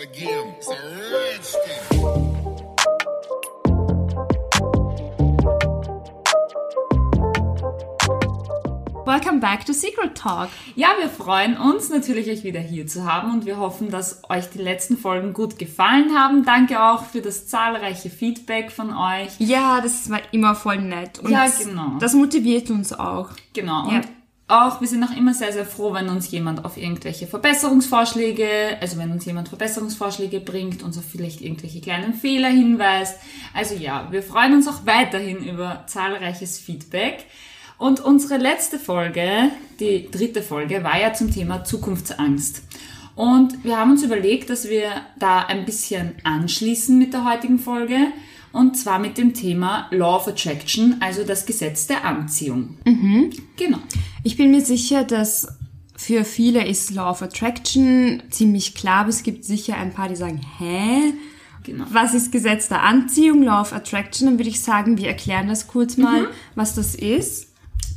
again. It's a. Welcome back to Secret Talk. Ja, wir freuen uns natürlich, euch wieder hier zu haben und wir hoffen, dass euch die letzten Folgen gut gefallen haben. Danke auch für das zahlreiche Feedback von euch. Ja, das war immer voll nett. Und Ja, genau. Das motiviert uns auch. Genau. Ja. Auch, wir sind auch immer sehr, sehr froh, wenn uns jemand auf irgendwelche Verbesserungsvorschläge, also wenn uns jemand Verbesserungsvorschläge bringt, uns auf vielleicht irgendwelche kleinen Fehler hinweist. Also ja, wir freuen uns auch weiterhin über zahlreiches Feedback. Und unsere letzte Folge, die dritte Folge, war ja zum Thema Zukunftsangst. Und wir haben uns überlegt, dass wir da ein bisschen anschließen mit der heutigen Folge. Und zwar mit dem Thema Law of Attraction, also das Gesetz der Anziehung. Genau. Ich bin mir sicher, dass für viele ist Law of Attraction ziemlich klar, aber es gibt sicher ein paar, die sagen, hä? Genau. Was ist Gesetz der Anziehung, Law of Attraction? Dann würde ich sagen, wir erklären das kurz mal, was das ist.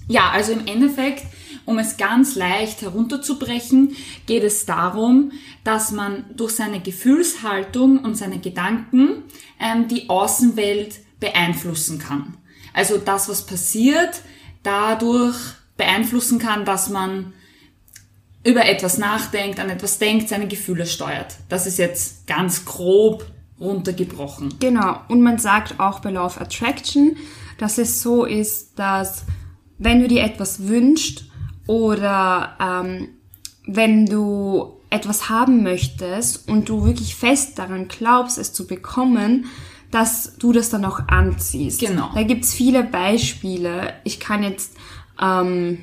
Ja, also im Endeffekt, um es ganz leicht herunterzubrechen, geht es darum, dass man durch seine Gefühlshaltung und seine Gedanken ähm, die Außenwelt beeinflussen kann. Also das, was passiert, dadurch beeinflussen kann, dass man über etwas nachdenkt, an etwas denkt, seine Gefühle steuert. Das ist jetzt ganz grob runtergebrochen. Genau. Und man sagt auch bei Law of Attraction, dass es so ist, dass wenn du dir etwas wünschst oder ähm, wenn du etwas haben möchtest und du wirklich fest daran glaubst, es zu bekommen, dass du das dann auch anziehst. Genau. Da gibt's viele Beispiele. Ich kann jetzt ähm,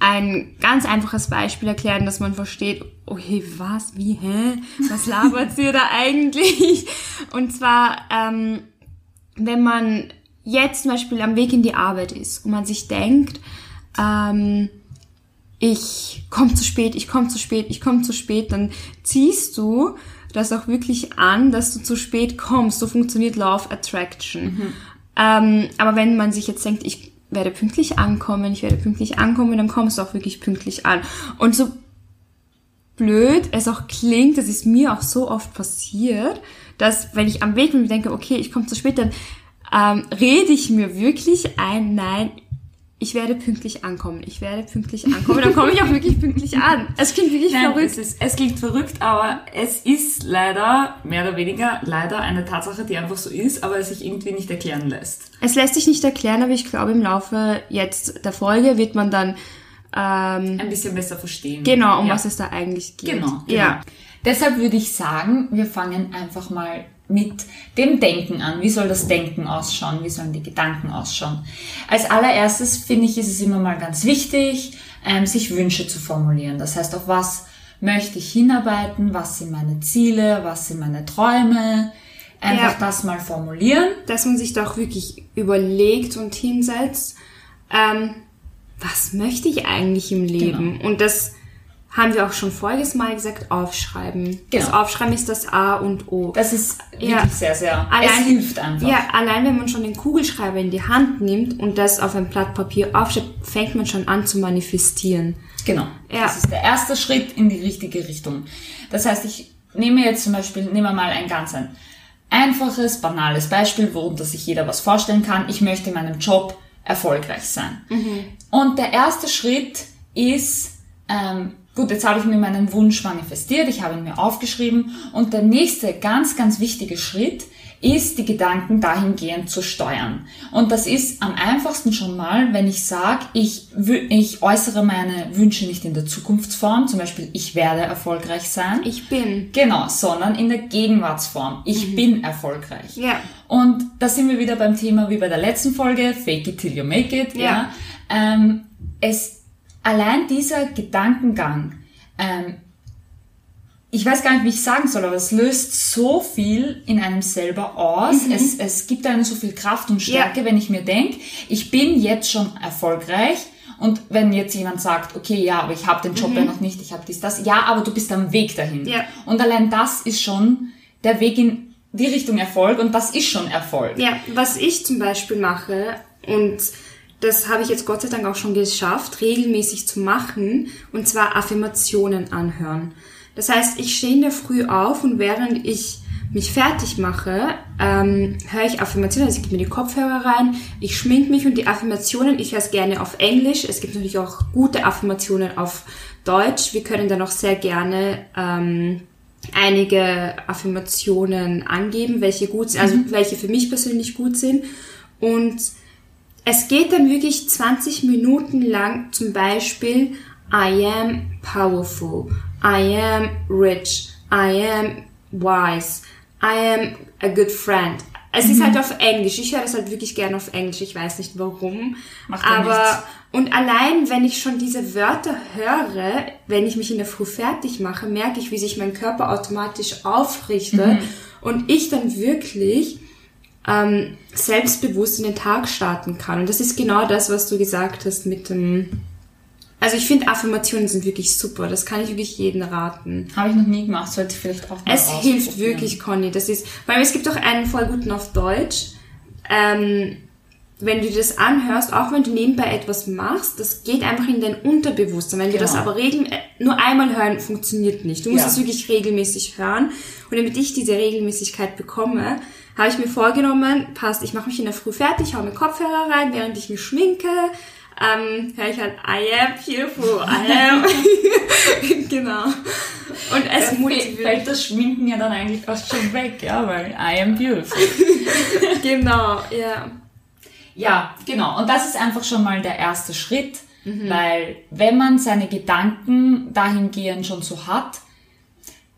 ein ganz einfaches Beispiel erklären, dass man versteht, okay, was, wie, hä? Was labert sie da eigentlich? Und zwar, ähm, wenn man jetzt zum Beispiel am Weg in die Arbeit ist und man sich denkt, ähm, ich komme zu spät, ich komme zu spät, ich komme zu spät, dann ziehst du das auch wirklich an, dass du zu spät kommst. So funktioniert Law of Attraction. Ähm, aber wenn man sich jetzt denkt, ich werde pünktlich ankommen, ich werde pünktlich ankommen, dann kommst du auch wirklich pünktlich an. Und so blöd es auch klingt, das ist mir auch so oft passiert, dass wenn ich am Weg bin und denke, okay, ich komme zu spät, dann ähm, rede ich mir wirklich ein, nein, ich werde pünktlich ankommen, ich werde pünktlich ankommen, dann komme ich auch wirklich pünktlich an. Es klingt wirklich Nein, verrückt. Es, ist, es klingt verrückt, aber es ist leider, mehr oder weniger, leider eine Tatsache, die einfach so ist, aber es sich irgendwie nicht erklären lässt. Es lässt sich nicht erklären, aber ich glaube, im Laufe jetzt der Folge wird man dann ähm, Ein bisschen besser verstehen. genau, um ja. was es da eigentlich geht. Genau, genau. Ja. Deshalb würde ich sagen, wir fangen einfach mal mit dem Denken an. Wie soll das Denken ausschauen? Wie sollen die Gedanken ausschauen? Als allererstes finde ich, ist es immer mal ganz wichtig, ähm, sich Wünsche zu formulieren. Das heißt, auf was möchte ich hinarbeiten? Was sind meine Ziele? Was sind meine Träume? Einfach Ja. das mal formulieren. Dass man sich da auch wirklich überlegt und hinsetzt, ähm, was möchte ich eigentlich im Leben? Und das haben wir auch schon voriges Mal gesagt, aufschreiben. Das Genau. Aufschreiben ist das A und O. Das ist wirklich Ja. sehr, sehr, Allein- es hilft einfach. Ja, allein wenn man schon den Kugelschreiber in die Hand nimmt und das auf ein Blatt Papier aufschreibt, fängt man schon an zu manifestieren. Genau. Ja. Das ist der erste Schritt in die richtige Richtung. Das heißt, ich nehme jetzt zum Beispiel, nehmen wir mal ein ganz ein einfaches, banales Beispiel, worunter sich jeder was vorstellen kann. Ich möchte in meinem Job erfolgreich sein. Und der erste Schritt ist, ähm, gut, jetzt habe ich mir meinen Wunsch manifestiert, ich habe ihn mir aufgeschrieben und der nächste ganz, ganz wichtige Schritt ist, die Gedanken dahingehend zu steuern. Und das ist am einfachsten schon mal, wenn ich sage, ich, ich äußere meine Wünsche nicht in der Zukunftsform, zum Beispiel ich werde erfolgreich sein. Ich bin. Genau, sondern in der Gegenwartsform. Ich bin erfolgreich. Ja. Und da sind wir wieder beim Thema wie bei der letzten Folge, fake it till you make it. Ja. Ja. Ähm, es, allein dieser Gedankengang, ähm, ich weiß gar nicht, wie ich sagen soll, aber es löst so viel in einem selber aus. Es, es gibt einem so viel Kraft und Stärke, wenn ich mir denke, ich bin jetzt schon erfolgreich. Und wenn jetzt jemand sagt, okay, ja, aber ich habe den Job ja noch nicht, ich habe dies, das, ja, aber du bist am Weg dahin. Ja. Und allein das ist schon der Weg in die Richtung Erfolg und das ist schon Erfolg. Ja, was ich zum Beispiel mache, und das habe ich jetzt Gott sei Dank auch schon geschafft, regelmäßig zu machen, und zwar Affirmationen anhören. Das heißt, ich stehe in der Früh auf und während ich mich fertig mache, ähm, höre ich Affirmationen, also ich gebe mir die Kopfhörer rein, ich schmink mich und die Affirmationen, ich höre es gerne auf Englisch. Es gibt natürlich auch gute Affirmationen auf Deutsch. Wir können dann auch sehr gerne ähm, einige Affirmationen angeben, welche gut sind, also welche für mich persönlich gut sind. Und es geht dann wirklich 20 Minuten lang zum Beispiel I am powerful, I am rich, I am wise, I am a good friend. Es ist halt auf Englisch. Ich höre das halt wirklich gerne auf Englisch. Ich weiß nicht warum. Macht aber nichts. und allein, wenn ich schon diese Wörter höre, wenn ich mich in der Früh fertig mache, merke ich, wie sich mein Körper automatisch aufrichte und ich dann wirklich ähm, selbstbewusst in den Tag starten kann. Und das ist genau das, was du gesagt hast mit dem. Also ich finde Affirmationen sind wirklich super. Das kann ich wirklich jedem raten. Habe ich noch nie gemacht, sollte ich vielleicht auch mal Es hilft wirklich, Conny. Das ist, weil es gibt auch einen voll guten auf Deutsch. Ähm, wenn du das anhörst, auch wenn du nebenbei etwas machst, das geht einfach in dein Unterbewusstsein. Wenn du das Genau. aber regel äh, nur einmal hören, funktioniert nicht. Du musst Ja. es wirklich regelmäßig hören. Und damit ich diese Regelmäßigkeit bekomme, habe ich mir vorgenommen, passt, ich mache mich in der Früh fertig, hau mir Kopfhörer rein, während ich mich schminke, ähm, höre ich halt I am beautiful, I am. genau. Und es motiviert. fällt das Schminken ja dann eigentlich fast schon weg, ja, weil I am beautiful. Genau, ja. Ja, genau. Und das ist einfach schon mal der erste Schritt, weil wenn man seine Gedanken dahingehend schon so hat,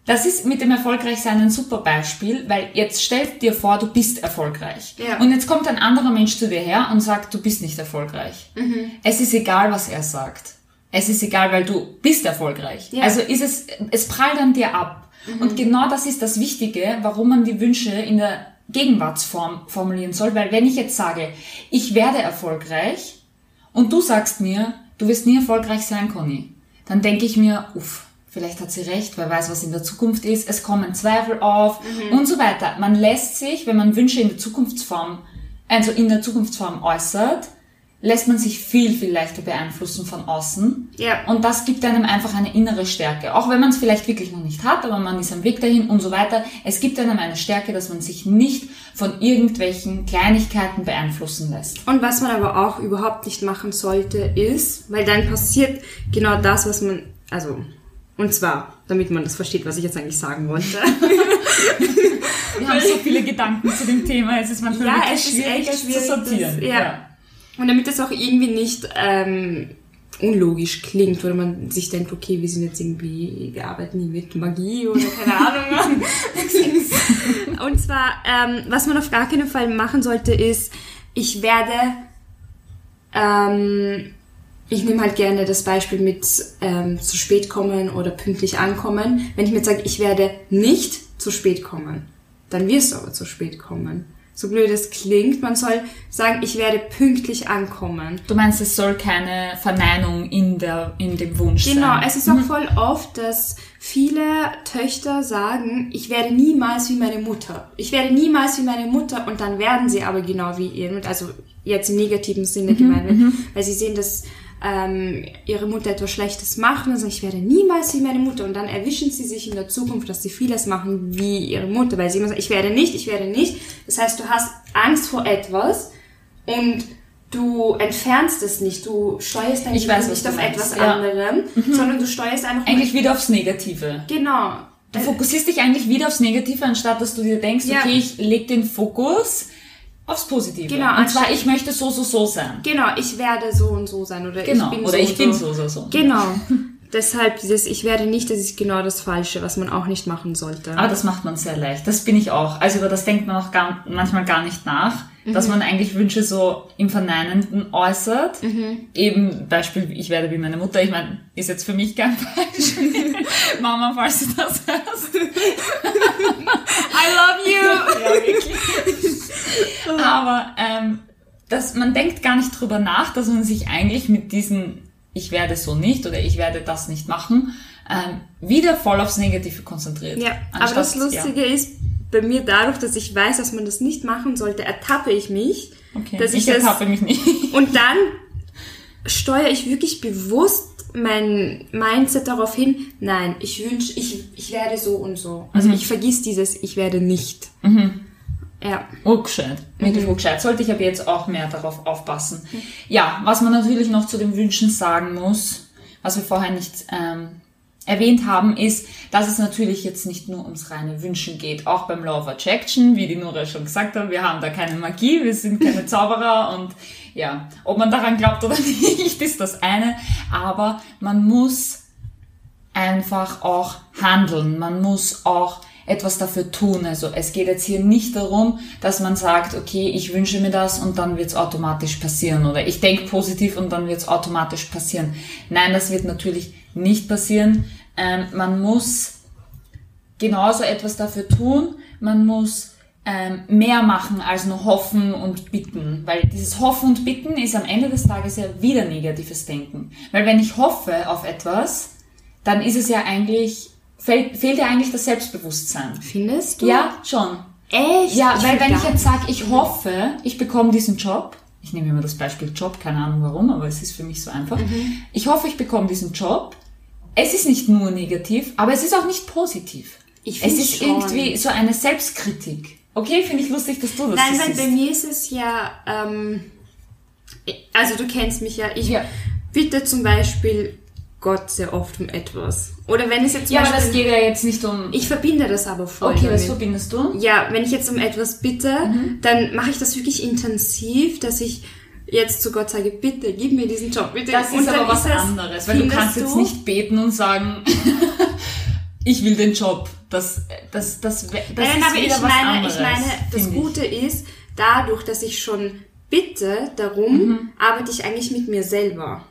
das ist mit dem Erfolgreichsein ein super Beispiel, weil jetzt stell dir vor, du bist erfolgreich. Ja. Und jetzt kommt ein anderer Mensch zu dir her und sagt, du bist nicht erfolgreich. Es ist egal, was er sagt. Es ist egal, weil du bist erfolgreich. Ja. Also ist es, es prallt an dir ab. Und genau das ist das Wichtige, warum man die Wünsche in der Gegenwartsform formulieren soll, weil wenn ich jetzt sage, ich werde erfolgreich und du sagst mir, du wirst nie erfolgreich sein, Conny, dann denke ich mir, uff, vielleicht hat sie recht, wer weiß, was in der Zukunft ist, es kommen Zweifel auf und so weiter. Man lässt sich, wenn man Wünsche in der Zukunftsform, also in der Zukunftsform äußert, lässt man sich viel, viel leichter beeinflussen von außen. Ja. Und das gibt einem einfach eine innere Stärke. Auch wenn man es vielleicht wirklich noch nicht hat, aber man ist am Weg dahin und so weiter. Es gibt einem eine Stärke, dass man sich nicht von irgendwelchen Kleinigkeiten beeinflussen lässt. Und was man aber auch überhaupt nicht machen sollte, ist, weil dann passiert genau das, was man, also, und zwar, damit man das versteht, was ich jetzt eigentlich sagen wollte. Wir haben so viele Gedanken zu dem Thema, es ist manchmal Ja, wirklich es ist schwierig, echt es schwierig, zu sortieren. das- ja. Und damit das auch irgendwie nicht ähm, unlogisch klingt, oder man sich denkt, okay, wir sind jetzt irgendwie, wir arbeiten hier mit Magie oder keine Ahnung. Und zwar, ähm, was man auf gar keinen Fall machen sollte, ist, ich werde, ähm, ich nehme halt gerne das Beispiel mit ähm, zu spät kommen oder pünktlich ankommen. Wenn ich mir jetzt sage, ich werde nicht zu spät kommen, dann wirst du aber zu spät kommen. So blöd es klingt, man soll sagen, ich werde pünktlich ankommen. Du meinst, es soll keine Verneinung in, der, in dem Wunsch Genau, sein. es ist auch voll oft, dass viele Töchter sagen, ich werde niemals wie meine Mutter. Ich werde niemals wie meine Mutter und dann werden sie aber genau wie ihr. Also jetzt im negativen Sinne gemeint, weil sie sehen, dass ähm, ihre Mutter etwas Schlechtes machen und sagen, ich werde niemals wie meine Mutter. Und dann erwischen sie sich in der Zukunft, dass sie vieles machen wie ihre Mutter, weil sie immer sagen, ich werde nicht, ich werde nicht. Das heißt, du hast Angst vor etwas und du entfernst es nicht. Du steuerst dein Leben nicht auf meinst, etwas ja. anderem, sondern du steuerst einfach Eigentlich wieder aufs Negative. Genau. Du fokussierst dich eigentlich wieder aufs Negative, anstatt dass du dir denkst, Ja. okay, ich leg den Fokus aufs Positive. Genau, Und zwar, ich möchte so, so, so sein. Genau, ich werde so und so sein oder Genau. ich bin Oder so ich und bin so. so, so, so. Genau. Deshalb dieses Ich werde nicht, das ist genau das Falsche, was man auch nicht machen sollte. Aber das macht man sehr leicht. Das bin ich auch. Also über das denkt man auch gar, manchmal gar nicht nach, dass Mhm. man eigentlich Wünsche so im Verneinenden äußert. Mhm. Eben Beispiel, ich werde wie meine Mutter. Ich meine, ist jetzt für mich kein Beispiel. Mama, falls du das hörst. I love you! Ja, wirklich. Aber ähm, dass man denkt gar nicht drüber nach, dass man sich eigentlich mit diesen ich werde so nicht oder ich werde das nicht machen, ähm, wieder voll aufs Negative konzentriert. Ja, aber das Lustige ist, bei mir dadurch, dass ich weiß, dass man das nicht machen sollte, ertappe ich mich. Okay. Dass ich ich das- ertappe mich nicht. Und dann steuere ich wirklich bewusst mein Mindset darauf hin, nein, ich wünsche, ich, ich werde so und so. Also ich vergiss dieses, ich werde nicht. Ja. Urgescheit. Wirklich urgescheit. Sollte ich aber jetzt auch mehr darauf aufpassen. Ja, was man natürlich noch zu den Wünschen sagen muss, was wir vorher nicht ähm, erwähnt haben, ist, dass es natürlich jetzt nicht nur ums reine Wünschen geht. Auch beim Law of Attraction, wie die Nora schon gesagt hat, wir haben da keine Magie, wir sind keine Zauberer und ja, ob man daran glaubt oder nicht, ist das eine. Aber man muss einfach auch handeln. Man muss auch etwas dafür tun. Also es geht jetzt hier nicht darum, dass man sagt, okay, ich wünsche mir das und dann wird es automatisch passieren oder ich denke positiv und dann wird es automatisch passieren. Nein, das wird natürlich nicht passieren. Ähm, man muss genauso etwas dafür tun. Man muss ähm, mehr machen als nur hoffen und bitten. Weil dieses Hoffen und Bitten ist am Ende des Tages ja wieder negatives Denken. Weil wenn ich hoffe auf etwas, dann ist es ja eigentlich, fehlt, fehlt ja eigentlich das Selbstbewusstsein. Findest du? Ja, schon. Echt? Ja, weil find wenn ich jetzt sage, ich hoffe, ich bekomme diesen Job, ich nehme immer das Beispiel Job, keine Ahnung warum, aber es ist für mich so einfach. Ich hoffe, ich bekomme diesen Job. Es ist nicht nur negativ, aber es ist auch nicht positiv. Ich es ist schon. irgendwie so eine Selbstkritik. Okay, finde ich lustig, dass du das Nein, weil bei mir ist es ja, ähm, also du kennst mich ja, ich Ja. bitte zum Beispiel Gott sehr oft um etwas. Oder wenn es jetzt Ja, aber das Beispiel, geht ja jetzt nicht um... ich verbinde das aber voll okay, was damit. verbindest du? Ja, wenn ich jetzt um etwas bitte, Mhm. dann mache ich das wirklich intensiv, dass ich jetzt zu Gott sage, bitte, gib mir diesen Job, bitte. Das Und ist aber was es- anderes, weil du kannst jetzt nicht beten und sagen, ich will den Job. Das, das, das, das, Nein, ist aber ich was meine, anderes, ich meine, das finde ich. Gute ist, dadurch, dass ich schon bitte darum, Mhm. arbeite ich eigentlich mit mir selber.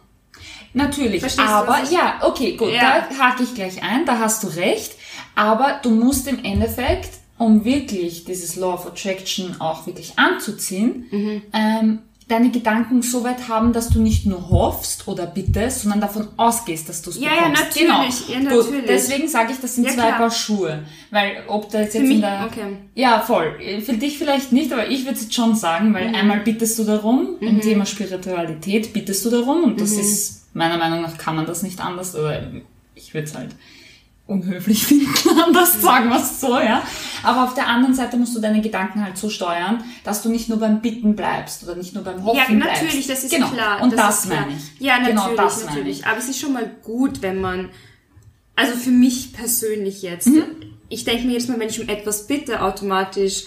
Natürlich, Verstehst du, aber ich- ja, okay, gut, Ja. da hake ich gleich ein, da hast du recht, aber du musst im Endeffekt, um wirklich dieses Law of Attraction auch wirklich anzuziehen, Mhm. ähm, deine Gedanken so weit haben, dass du nicht nur hoffst oder bittest, sondern davon ausgehst, dass du es Ja, ja, bekommst. natürlich, ja, Gut, natürlich. deswegen sage ich, das sind Ja, zwei klar. Paar Schuhe, weil ob da jetzt, jetzt in mich- der okay. ja, voll. Für dich vielleicht nicht, aber ich würde es jetzt schon sagen, Mhm. weil einmal bittest du darum, im Thema Spiritualität bittest du darum und Mhm. das ist, meiner Meinung nach kann man das nicht anders, oder ich würde es halt unhöflich finden, anders sagen wir es so, ja. Aber auf der anderen Seite musst du deine Gedanken halt so steuern, dass du nicht nur beim Bitten bleibst oder nicht nur beim Hoffen Ja, bleibst. natürlich, das ist genau. klar. Und das, klar. meine ich. Ja, natürlich, genau das meine natürlich. ich. Aber es ist schon mal gut, wenn man, also für mich persönlich jetzt, Mhm. ich denke mir jedes Mal, wenn ich um etwas bitte, automatisch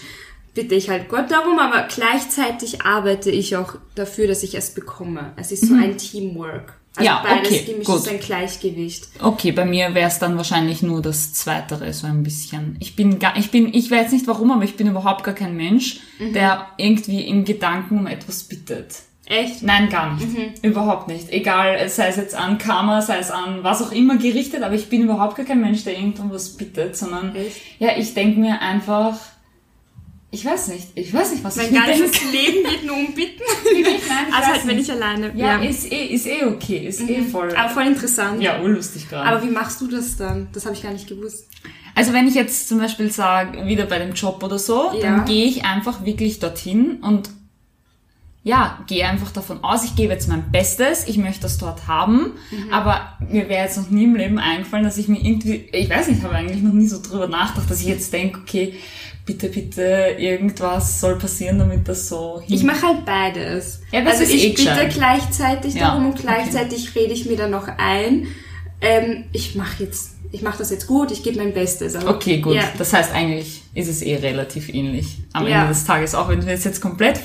bitte ich halt Gott darum, aber gleichzeitig arbeite ich auch dafür, dass ich es bekomme. Es ist so ein Teamwork. Also. Ja, beides okay, gemischt gut. ist ein Gleichgewicht. Okay, bei mir wäre es dann wahrscheinlich nur das Zweitere, so ein bisschen. Ich bin gar, ich bin, ich weiß nicht warum, aber ich bin überhaupt gar kein Mensch, Mhm. der irgendwie in Gedanken um etwas bittet. Echt? Nein, gar nicht. Mhm. Überhaupt nicht. Egal, sei es jetzt an Karma, sei es an was auch immer gerichtet, aber ich bin überhaupt gar kein Mensch, der irgendwann was bittet, sondern Echt? ja, ich denke mir einfach, ich weiß nicht, ich weiß nicht, was Mein ich mir ganzes denke. Leben geht nur um Bitten. Nein, also halt, wenn ich alleine ja, ist eh, ist eh okay, ist eh voll. Aber voll interessant. ja, urlustig gerade. Aber wie machst du das dann? Das habe ich gar nicht gewusst. Also wenn ich jetzt zum Beispiel sage, wieder bei dem Job oder so, Ja. dann gehe ich einfach wirklich dorthin und ja, gehe einfach davon aus, ich gebe jetzt mein Bestes, ich möchte das dort haben, Mhm. aber mir wäre jetzt noch nie im Leben eingefallen, dass ich mir irgendwie, ich weiß nicht, ich habe eigentlich noch nie so drüber nachgedacht, dass ich jetzt denke, okay, bitte, bitte, irgendwas soll passieren, damit das so hin... Ich mache halt beides. Ja, also ist ich eh bitte gescheit. gleichzeitig Ja, darum und okay. gleichzeitig rede ich mir dann noch ein. Ähm, ich mache jetzt, ich mache das jetzt gut, ich gebe mein Bestes. Aber, Okay, gut. Ja. Das heißt, eigentlich ist es eh relativ ähnlich am Ja. Ende des Tages, auch wenn wir es jetzt komplett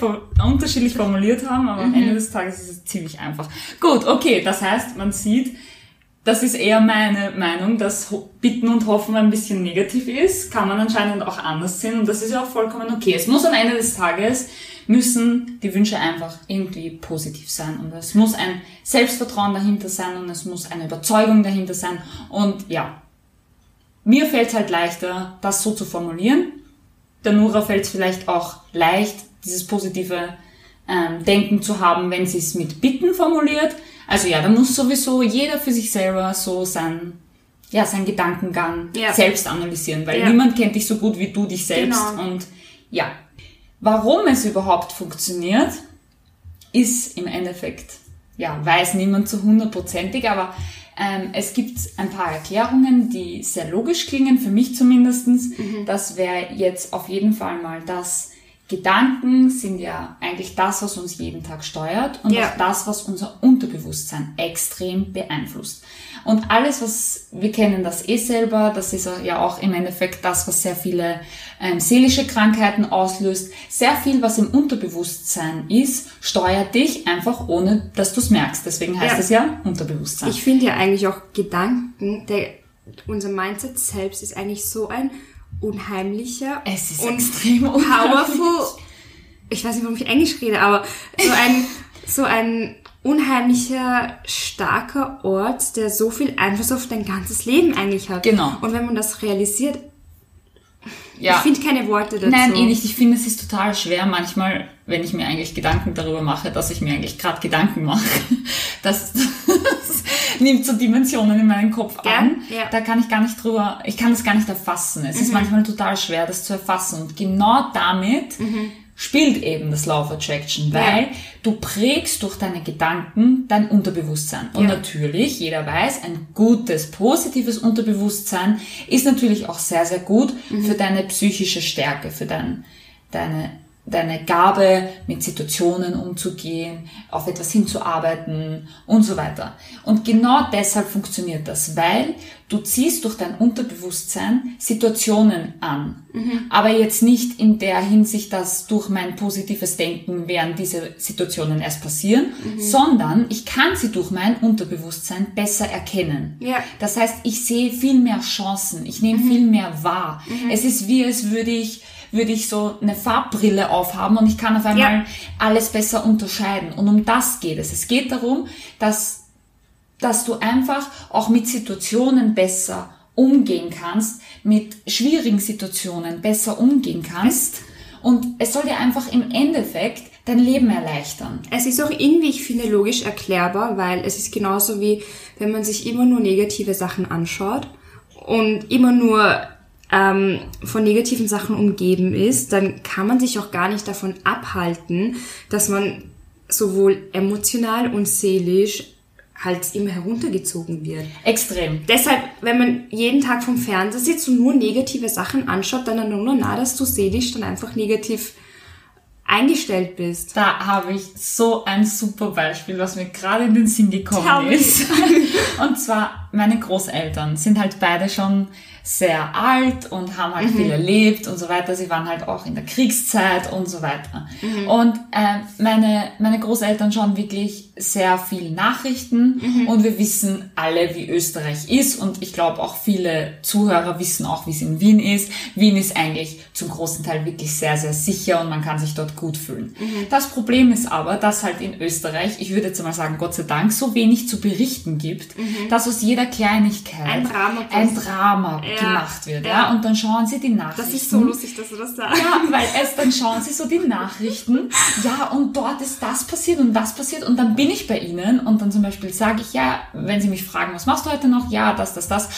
unterschiedlich formuliert haben, aber am Mhm. Ende des Tages ist es ziemlich einfach. Gut, okay, das heißt, man sieht, das ist eher meine Meinung, dass Bitten und Hoffen ein bisschen negativ ist, kann man anscheinend auch anders sehen und das ist ja auch vollkommen okay. Es muss am Ende des Tages müssen die Wünsche einfach irgendwie positiv sein und es muss ein Selbstvertrauen dahinter sein und es muss eine Überzeugung dahinter sein und ja, mir fällt es halt leichter, das so zu formulieren. Der Nora fällt es vielleicht auch leicht, dieses positive ähm, Denken zu haben, wenn sie es mit Bitten formuliert. Also ja, da muss sowieso jeder für sich selber so sein, ja, seinen Gedankengang Ja. selbst analysieren, weil Ja. niemand kennt dich so gut wie du dich selbst. Genau. Und ja, warum es überhaupt funktioniert, ist im Endeffekt ja, weiß niemand zu hundertprozentig, aber ähm, es gibt ein paar Erklärungen, die sehr logisch klingen, für mich zumindestens. Das wäre jetzt auf jeden Fall mal das, Gedanken sind ja eigentlich das, was uns jeden Tag steuert und Ja. auch das, was unser Unterbewusstsein extrem beeinflusst. Und alles, was wir kennen, das eh selber, das ist ja auch im Endeffekt das, was sehr viele ähm, seelische Krankheiten auslöst. Sehr viel, was im Unterbewusstsein ist, steuert dich einfach ohne, dass du es merkst. Deswegen heißt Ja. es ja Unterbewusstsein. Ich finde ja eigentlich auch Gedanken, der, unser Mindset selbst ist eigentlich so ein unheimlicher es ist und extrem powerful. Ich weiß nicht, warum ich Englisch rede, aber so ein, so ein unheimlicher, starker Ort, der so viel Einfluss auf dein ganzes Leben eigentlich hat. Genau. Und wenn man das realisiert, Ja. ich finde keine Worte dazu. Nein, eh nicht. Ich finde, es ist total schwer manchmal, wenn ich mir eigentlich Gedanken darüber mache, dass ich mir eigentlich gerade Gedanken mache. Das, das nimmt so Dimensionen in meinen Kopf Gell? an. Ja. Mhm. Da kann ich gar nicht drüber, ich kann das gar nicht erfassen. Es ist manchmal total schwer, das zu erfassen. Und genau damit spielt eben das Law of Attraction, weil Ja. du prägst durch deine Gedanken dein Unterbewusstsein. Und Ja. natürlich, jeder weiß, ein gutes, positives Unterbewusstsein ist natürlich auch sehr, sehr gut für deine psychische Stärke, für dein, deine, deine Gabe, mit Situationen umzugehen, auf etwas hinzuarbeiten und so weiter. Und genau deshalb funktioniert das, weil du ziehst durch dein Unterbewusstsein Situationen an. Aber jetzt nicht in der Hinsicht, dass durch mein positives Denken werden diese Situationen erst passieren, sondern ich kann sie durch mein Unterbewusstsein besser erkennen. Ja. Das heißt, ich sehe viel mehr Chancen, ich nehme viel mehr wahr. Es ist wie, als würde ich, würde ich so eine Farbbrille aufhaben und ich kann auf einmal Ja. alles besser unterscheiden. Und um das geht es. Es geht darum, dass, dass du einfach auch mit Situationen besser umgehen kannst, mit schwierigen Situationen besser umgehen kannst. Und es soll dir einfach im Endeffekt dein Leben erleichtern. Es ist auch irgendwie, ich finde, logisch erklärbar, weil es ist genauso wie, wenn man sich immer nur negative Sachen anschaut und immer nur ähm, von negativen Sachen umgeben ist, dann kann man sich auch gar nicht davon abhalten, dass man sowohl emotional und seelisch halt immer heruntergezogen wird. Extrem. Deshalb, wenn man jeden Tag vom Fernseher sitzt und nur negative Sachen anschaut, dann nur nah, dass du seelisch dann einfach negativ eingestellt bist. Da habe ich so ein super Beispiel, was mir gerade in den Sinn Tell gekommen me. ist. Und zwar, meine Großeltern sind halt beide schon sehr alt und haben halt viel erlebt und so weiter. Sie waren halt auch in der Kriegszeit und so weiter. Und äh, meine, meine Großeltern schauen wirklich sehr viel Nachrichten und wir wissen alle, wie Österreich ist und ich glaube auch viele Zuhörer wissen auch, wie es in Wien ist. Wien ist eigentlich zum großen Teil wirklich sehr, sehr sicher und man kann sich dort gut fühlen. Das Problem ist aber, dass halt in Österreich, ich würde jetzt mal sagen, Gott sei Dank, so wenig zu berichten gibt, dass aus jeder Kleinigkeit Ein Drama ein. Drama Ja, gemacht wird. Ja. ja. Und dann schauen sie die Nachrichten. Das ist so lustig, dass du das sagst. Ja, weil es dann schauen sie so die Nachrichten, ja, und dort ist das passiert und das passiert und dann bin ich bei ihnen und dann zum Beispiel sage ich, ja, wenn sie mich fragen, was machst du heute noch? Ja, das, das, das.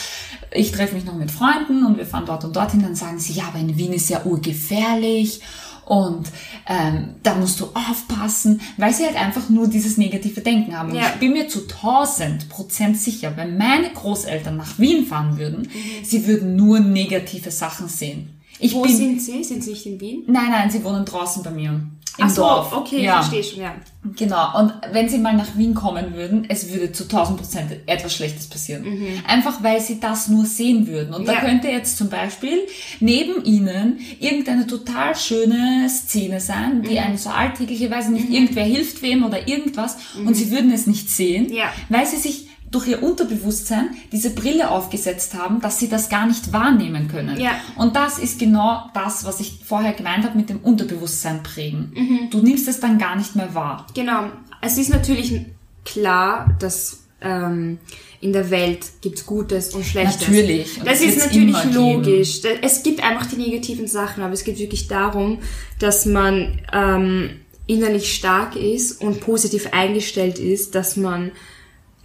Ich treffe mich noch mit Freunden und wir fahren dort und dorthin, dann sagen sie, ja, aber in Wien ist ja urgefährlich und ähm, da musst du aufpassen, weil sie halt einfach nur dieses negative Denken haben. Und Ja. ich bin mir zu 1000 Prozent sicher, wenn meine Großeltern nach Wien fahren würden, sie würden nur negative Sachen sehen. Ich Wo bin, sind sie? Sind sie nicht in Wien? Nein, nein, sie wohnen draußen bei mir. Im Ach so, Dorf. okay, ja. verstehe schon, ja. Genau. Und wenn sie mal nach Wien kommen würden, es würde zu 1000 Prozent etwas Schlechtes passieren. Einfach weil sie das nur sehen würden. Und da Mhm. Ja. könnte jetzt zum Beispiel neben ihnen irgendeine total schöne Szene sein, Mhm. die eine so alltägliche, weiß nicht, irgendwer hilft wem oder irgendwas und sie würden es nicht sehen, Mhm. Ja. weil sie sich durch ihr Unterbewusstsein diese Brille aufgesetzt haben, dass sie das gar nicht wahrnehmen können. Ja. Und das ist genau das, was ich vorher gemeint habe mit dem Unterbewusstsein prägen. Mhm. Du nimmst es dann gar nicht mehr wahr. Genau. Es ist natürlich klar, dass ähm, in der Welt gibt's Gutes und Schlechtes. Natürlich. Und Das das ist natürlich geben. logisch. Da- Es gibt einfach die negativen Sachen, aber es geht wirklich darum, dass man ähm, innerlich stark ist und positiv eingestellt ist, dass man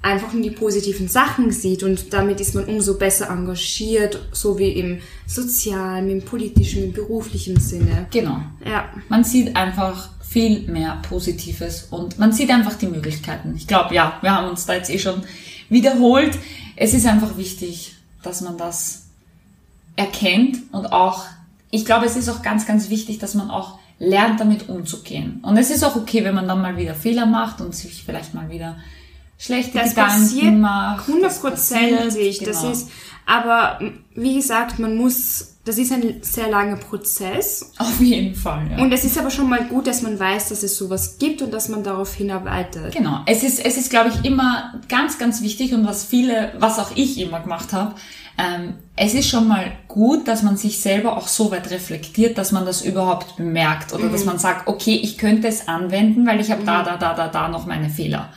einfach nur die positiven Sachen sieht und damit ist man umso besser engagiert, so wie im sozialen, im politischen, im beruflichen Sinne. Genau. Ja. Man sieht einfach viel mehr Positives und man sieht einfach die Möglichkeiten. Ich glaube, ja, wir haben uns da jetzt eh schon wiederholt. Es ist einfach wichtig, dass man das erkennt und auch, ich glaube, es ist auch ganz, ganz wichtig, dass man auch lernt, damit umzugehen. Und es ist auch okay, wenn man dann mal wieder Fehler macht und sich vielleicht mal wieder schlechte Das Gedanken passiert macht. Das hundertprozentig. Das genau. ist, aber wie gesagt, man muss, das ist ein sehr langer Prozess. Auf jeden Fall, ja. Und es ist aber schon mal gut, dass man weiß, dass es sowas gibt und dass man darauf hinarbeitet. Genau. Es ist, es ist, glaube ich, immer ganz, ganz wichtig und was viele, was auch ich immer gemacht habe, ähm, es ist schon mal gut, dass man sich selber auch so weit reflektiert, dass man das überhaupt bemerkt oder dass man sagt, okay, ich könnte es anwenden, weil ich habe da, da, da, da, da noch meine Fehler.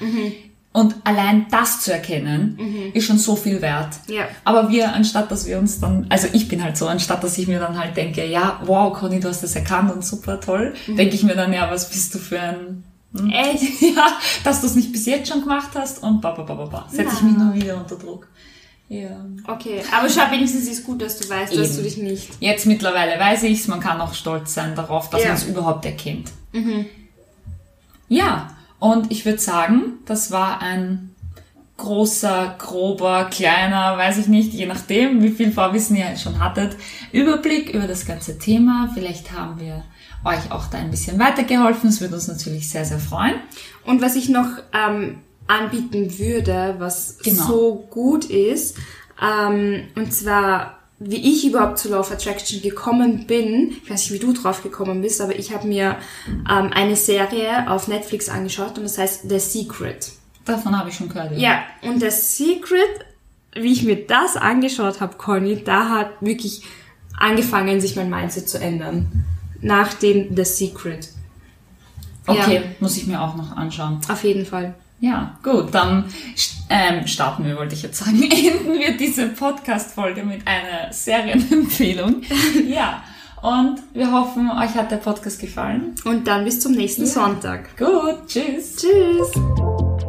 Und allein das zu erkennen, ist schon so viel wert. Ja. Aber wir, anstatt dass wir uns dann, also ich bin halt so, anstatt dass ich mir dann halt denke, ja, wow, Conny, du hast das erkannt und super toll, denke ich mir dann, ja, was bist du für ein Echt? ja, dass du es nicht bis jetzt schon gemacht hast und ba, ba, ba, ba, ba. Setze ich mich nur wieder unter Druck. Ja. Okay, aber schau, wenigstens ist gut, dass du weißt, dass Eben. du dich nicht. Jetzt mittlerweile weiß ich's, man kann auch stolz sein darauf, dass Ja. man es überhaupt erkennt. Ja, und ich würde sagen, das war ein großer, grober, kleiner, weiß ich nicht, je nachdem, wie viel Vorwissen ihr schon hattet, Überblick über das ganze Thema. Vielleicht haben wir euch auch da ein bisschen weitergeholfen. Es würde uns natürlich sehr, sehr freuen. Und was ich noch ähm, anbieten würde, was Genau. so gut ist, ähm, und zwar, wie ich überhaupt zu Law of Attraction gekommen bin, ich weiß nicht, wie du drauf gekommen bist, aber ich habe mir ähm, eine Serie auf Netflix angeschaut und das heißt The Secret. Davon habe ich schon gehört. Ja, und The Secret, wie ich mir das angeschaut habe, Conny, da hat wirklich angefangen, sich mein Mindset zu ändern. Nach dem The Secret. Okay, Ja. muss ich mir auch noch anschauen. Auf jeden Fall. Ja, gut, dann ähm, starten wir, wollte ich jetzt sagen. Enden wir diese Podcast-Folge mit einer Serienempfehlung. ja, und wir hoffen, euch hat der Podcast gefallen. Und dann bis zum nächsten Sonntag. Gut, tschüss. Tschüss.